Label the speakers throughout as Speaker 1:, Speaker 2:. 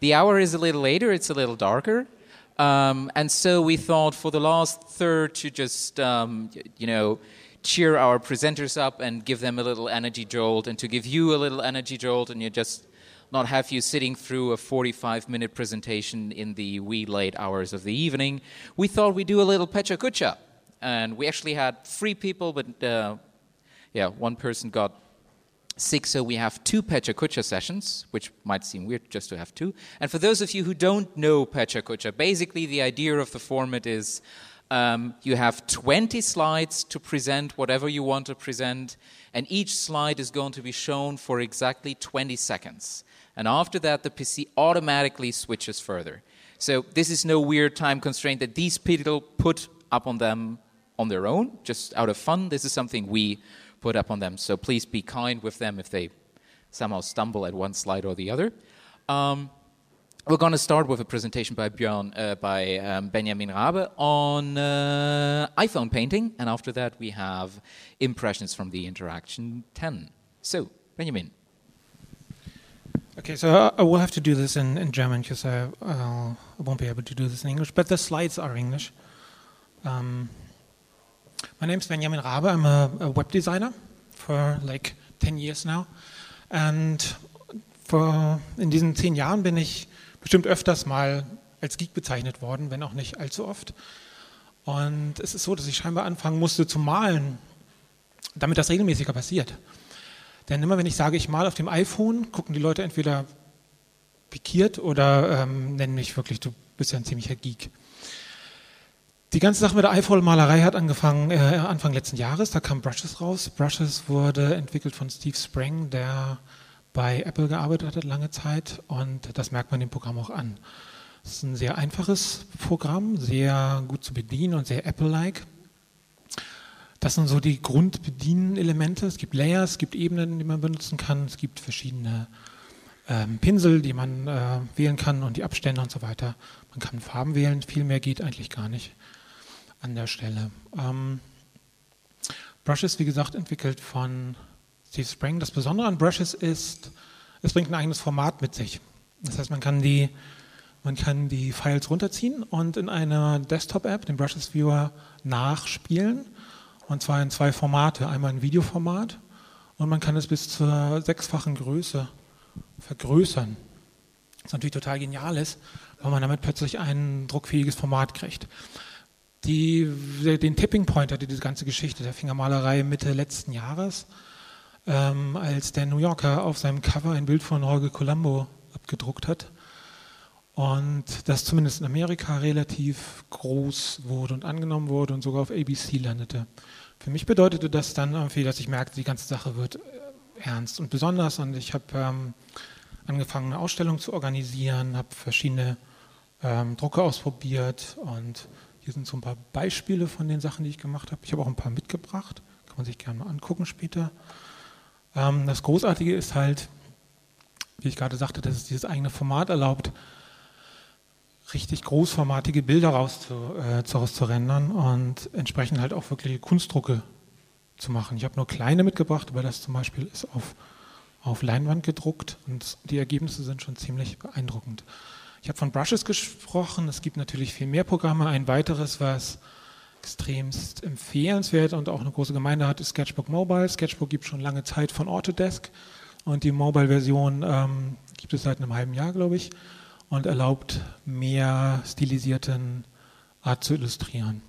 Speaker 1: The hour is a little later, it's a little darker. Um, and so we thought for the last third to just, um, you know, cheer our presenters up and give them a little energy jolt and to give you a little energy jolt and you just not have you sitting through a 45 minute presentation in the wee late hours of the evening, we thought we'd do a little Pecha Kucha. And we actually had three people, but uh, yeah, one person got sick, so we have two Pecha Kucha sessions, which might seem weird just to have two. And for those of you who don't know Pecha Kucha, basically the idea of the format is um, you have 20 slides to present whatever you want to present, and each slide is going to be shown for exactly 20 seconds. And after that, the PC automatically switches further. So this is no weird time constraint that these people put up on them on their own, just out of fun. This is something we put up on them. So please be kind with them if they somehow stumble at one slide or the other. Um, we're going to start with a presentation by Björn, uh, by um, Benjamin Rabe on uh, iPhone painting, and after that we have impressions from the Interaction 10. So, Benjamin.
Speaker 2: Okay, so I will have to do this in, in German because I, I won't be able to do this in English, but the slides are English. Um, my name is Benjamin Rabe. I'm a, a, web designer for like 10 years now. And for, in diesen 10 Jahren bin ich bestimmt öfters mal als Geek bezeichnet worden, wenn auch nicht allzu oft. Und es ist so, dass ich scheinbar anfangen musste zu malen, damit das regelmäßiger passiert. Denn immer wenn ich sage, ich male auf dem iPhone, gucken die Leute entweder pikiert oder ähm, nennen mich wirklich, du bist ja ein ziemlicher Geek. Die ganze Sache mit der iPhone-Malerei hat angefangen äh, Anfang letzten Jahres. Da kam Brushes raus. Brushes wurde entwickelt von Steve Sprang, der bei Apple gearbeitet hat lange Zeit. Und das merkt man dem Programm auch an. Es ist ein sehr einfaches Programm, sehr gut zu bedienen und sehr Apple-like. Das sind so die Grundbedienelemente. Es gibt Layers, es gibt Ebenen, die man benutzen kann, es gibt verschiedene ähm, Pinsel, die man äh, wählen kann und die Abstände und so weiter. Man kann Farben wählen, viel mehr geht eigentlich gar nicht an der Stelle. Ähm, Brushes, wie gesagt, entwickelt von Steve Sprang. Das Besondere an Brushes ist, es bringt ein eigenes Format mit sich. Das heißt, man kann die, man kann die Files runterziehen und in einer Desktop-App, den Brushes Viewer, nachspielen und zwar in zwei Formate. Einmal ein Videoformat und man kann es bis zur sechsfachen Größe vergrößern. Was natürlich total genial ist, weil man damit plötzlich ein druckfähiges Format kriegt. Die, den Tipping Point hatte diese ganze Geschichte der Fingermalerei Mitte letzten Jahres, ähm, als der New Yorker auf seinem Cover ein Bild von Jorge Colombo abgedruckt hat und das zumindest in Amerika relativ groß wurde und angenommen wurde und sogar auf ABC landete. Für mich bedeutete das dann irgendwie, dass ich merkte, die ganze Sache wird äh, ernst und besonders und ich habe ähm, angefangen, eine Ausstellung zu organisieren, habe verschiedene ähm, Drucke ausprobiert und hier sind so ein paar Beispiele von den Sachen, die ich gemacht habe. Ich habe auch ein paar mitgebracht, kann man sich gerne mal angucken später. Ähm, das Großartige ist halt, wie ich gerade sagte, dass es dieses eigene Format erlaubt, richtig großformatige Bilder äh, zu rendern und entsprechend halt auch wirklich Kunstdrucke zu machen. Ich habe nur kleine mitgebracht, aber das zum Beispiel ist auf, auf Leinwand gedruckt und die Ergebnisse sind schon ziemlich beeindruckend. Ich habe von Brushes gesprochen, es gibt natürlich viel mehr Programme. Ein weiteres, was extremst empfehlenswert und auch eine große Gemeinde hat, ist Sketchbook Mobile. Sketchbook gibt schon lange Zeit von Autodesk und die Mobile-Version ähm, gibt es seit einem halben Jahr, glaube ich und erlaubt mehr stilisierten Art zu illustrieren.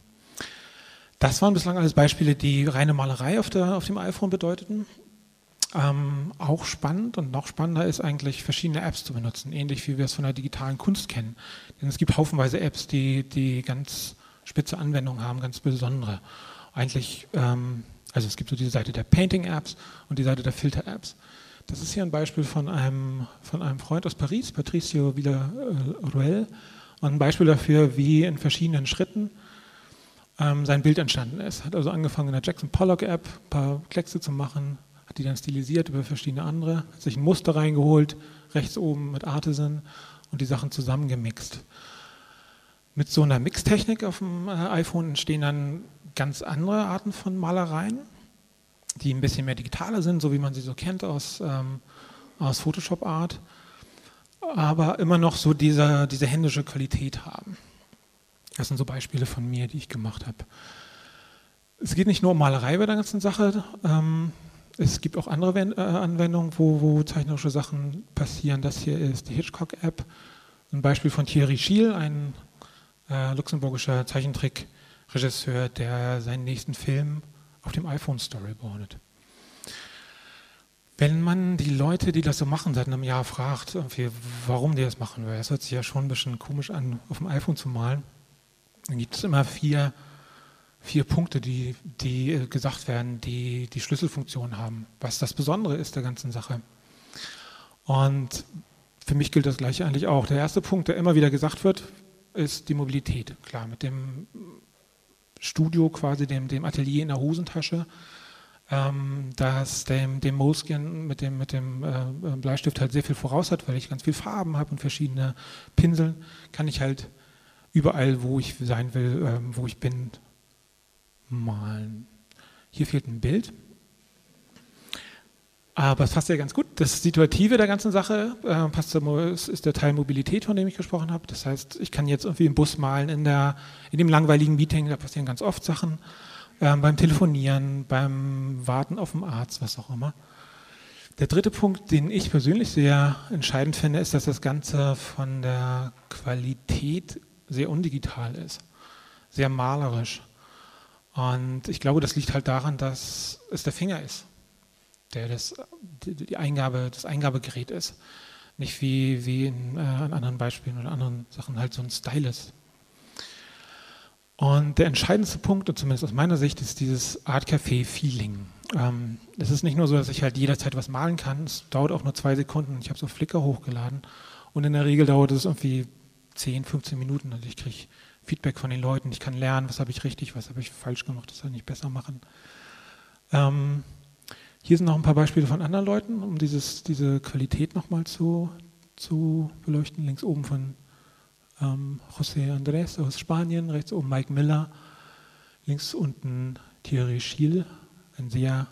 Speaker 2: Das waren bislang alles Beispiele, die reine Malerei auf, der, auf dem iPhone bedeuteten. Ähm, auch spannend und noch spannender ist eigentlich, verschiedene Apps zu benutzen, ähnlich wie wir es von der digitalen Kunst kennen. Denn es gibt haufenweise Apps, die, die ganz spitze Anwendungen haben, ganz besondere. Eigentlich, ähm, also es gibt so diese Seite der Painting-Apps und die Seite der Filter-Apps. Das ist hier ein Beispiel von einem, von einem Freund aus Paris, Patricio Villaruel, und ein Beispiel dafür, wie in verschiedenen Schritten ähm, sein Bild entstanden ist. Hat also angefangen in der Jackson Pollock App ein paar Kleckse zu machen, hat die dann stilisiert über verschiedene andere, hat sich ein Muster reingeholt, rechts oben mit Artisan und die Sachen zusammengemixt. Mit so einer Mixtechnik auf dem äh, iPhone entstehen dann ganz andere Arten von Malereien die ein bisschen mehr digitaler sind, so wie man sie so kennt aus, ähm, aus Photoshop Art. aber immer noch so diese, diese händische Qualität haben. Das sind so Beispiele von mir, die ich gemacht habe. Es geht nicht nur um Malerei bei der ganzen Sache. Ähm, es gibt auch andere äh, Anwendungen, wo, wo zeichnerische Sachen passieren. Das hier ist die Hitchcock-App. Ein Beispiel von Thierry Schiel, ein äh, luxemburgischer Zeichentrickregisseur, der seinen nächsten Film auf dem iPhone storyboardet. Wenn man die Leute, die das so machen, seit einem Jahr fragt, warum die das machen, weil es hört sich ja schon ein bisschen komisch an, auf dem iPhone zu malen, dann gibt es immer vier, vier Punkte, die, die äh, gesagt werden, die die Schlüsselfunktion haben, was das Besondere ist der ganzen Sache. Und für mich gilt das gleiche eigentlich auch. Der erste Punkt, der immer wieder gesagt wird, ist die Mobilität. Klar, mit dem Studio quasi, dem, dem Atelier in der Hosentasche, ähm, dass dem, dem Moleskin mit dem, mit dem äh, Bleistift halt sehr viel voraus hat, weil ich ganz viel Farben habe und verschiedene Pinseln, kann ich halt überall, wo ich sein will, äh, wo ich bin, malen. Hier fehlt ein Bild. Aber es passt ja ganz gut. Das Situative der ganzen Sache äh, passt, ist der Teil Mobilität, von dem ich gesprochen habe. Das heißt, ich kann jetzt irgendwie im Bus malen, in, der, in dem langweiligen Meeting, da passieren ganz oft Sachen ähm, beim Telefonieren, beim Warten auf den Arzt, was auch immer. Der dritte Punkt, den ich persönlich sehr entscheidend finde, ist, dass das Ganze von der Qualität sehr undigital ist, sehr malerisch. Und ich glaube, das liegt halt daran, dass es der Finger ist, der das, die Eingabe, das Eingabegerät ist. Nicht wie, wie in, äh, an anderen Beispielen oder anderen Sachen halt so ein Stylus, und der entscheidendste Punkt, und zumindest aus meiner Sicht, ist dieses Art Café-Feeling. Ähm, es ist nicht nur so, dass ich halt jederzeit was malen kann. Es dauert auch nur zwei Sekunden. Ich habe so Flickr hochgeladen. Und in der Regel dauert es irgendwie 10, 15 Minuten. Also ich kriege Feedback von den Leuten. Ich kann lernen, was habe ich richtig, was habe ich falsch gemacht, das soll ich besser machen. Ähm, hier sind noch ein paar Beispiele von anderen Leuten, um dieses, diese Qualität nochmal zu, zu beleuchten. Links oben von ähm, José Andrés aus Spanien, rechts oben Mike Miller, links unten Thierry Schiel, ein sehr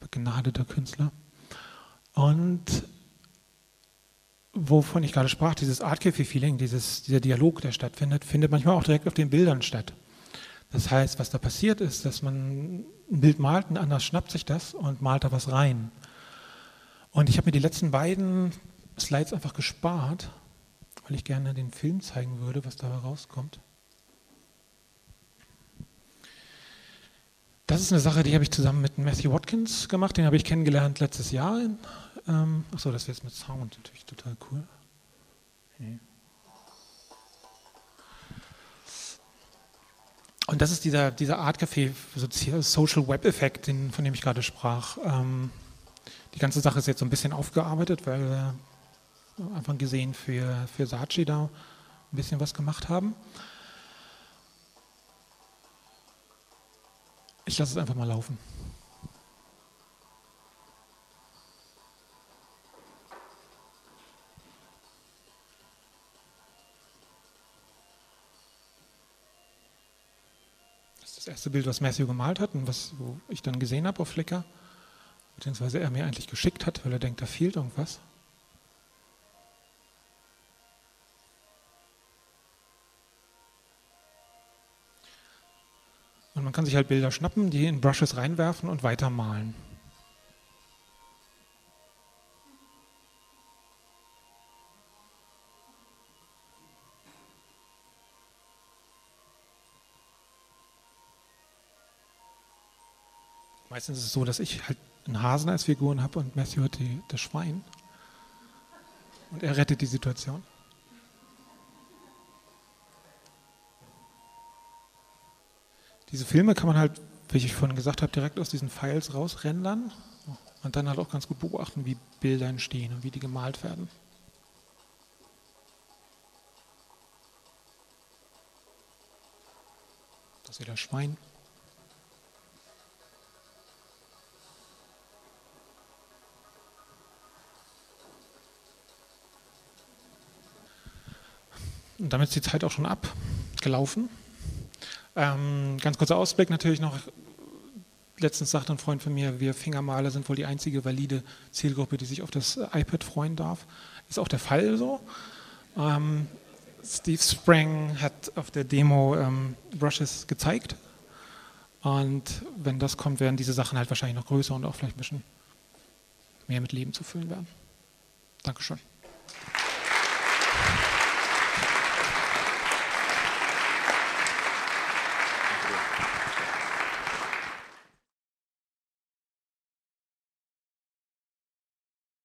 Speaker 2: begnadeter Künstler. Und wovon ich gerade sprach, dieses Art Café-Feeling, dieser Dialog, der stattfindet, findet manchmal auch direkt auf den Bildern statt. Das heißt, was da passiert ist, dass man ein Bild malt, ein anderer schnappt sich das und malt da was rein. Und ich habe mir die letzten beiden Slides einfach gespart weil ich gerne den Film zeigen würde, was dabei rauskommt. Das ist eine Sache, die habe ich zusammen mit Matthew Watkins gemacht. Den habe ich kennengelernt letztes Jahr. Ähm, achso, das ist jetzt mit Sound natürlich total cool. Okay. Und das ist dieser, dieser Art Café Social Web Effekt, von dem ich gerade sprach. Ähm, die ganze Sache ist jetzt so ein bisschen aufgearbeitet, weil am Anfang gesehen für, für Saatchi da ein bisschen was gemacht haben. Ich lasse es einfach mal laufen. Das erste Bild, was Matthew gemalt hat und was ich dann gesehen habe auf Flickr, beziehungsweise er mir eigentlich geschickt hat, weil er denkt, da fehlt irgendwas. Und man kann sich halt Bilder schnappen, die in Brushes reinwerfen und weitermalen. Meistens ist es so, dass ich halt einen Hasen als Figuren habe und Matthew hat die, das Schwein. Und er rettet die Situation. Diese Filme kann man halt, wie ich vorhin gesagt habe, direkt aus diesen Files rausrendern und dann halt auch ganz gut beobachten, wie Bilder entstehen und wie die gemalt werden. Das ist das Schwein. Und damit ist die Zeit auch schon abgelaufen. Ähm, ganz kurzer Ausblick natürlich noch. Letztens sagte ein Freund von mir, wir Fingermaler sind wohl die einzige valide Zielgruppe, die sich auf das iPad freuen darf. ist auch der Fall so. Ähm, Steve Sprang hat auf der Demo ähm, Brushes gezeigt. Und wenn das kommt, werden diese Sachen halt wahrscheinlich noch größer und auch vielleicht ein bisschen mehr mit Leben zu füllen werden. Dankeschön.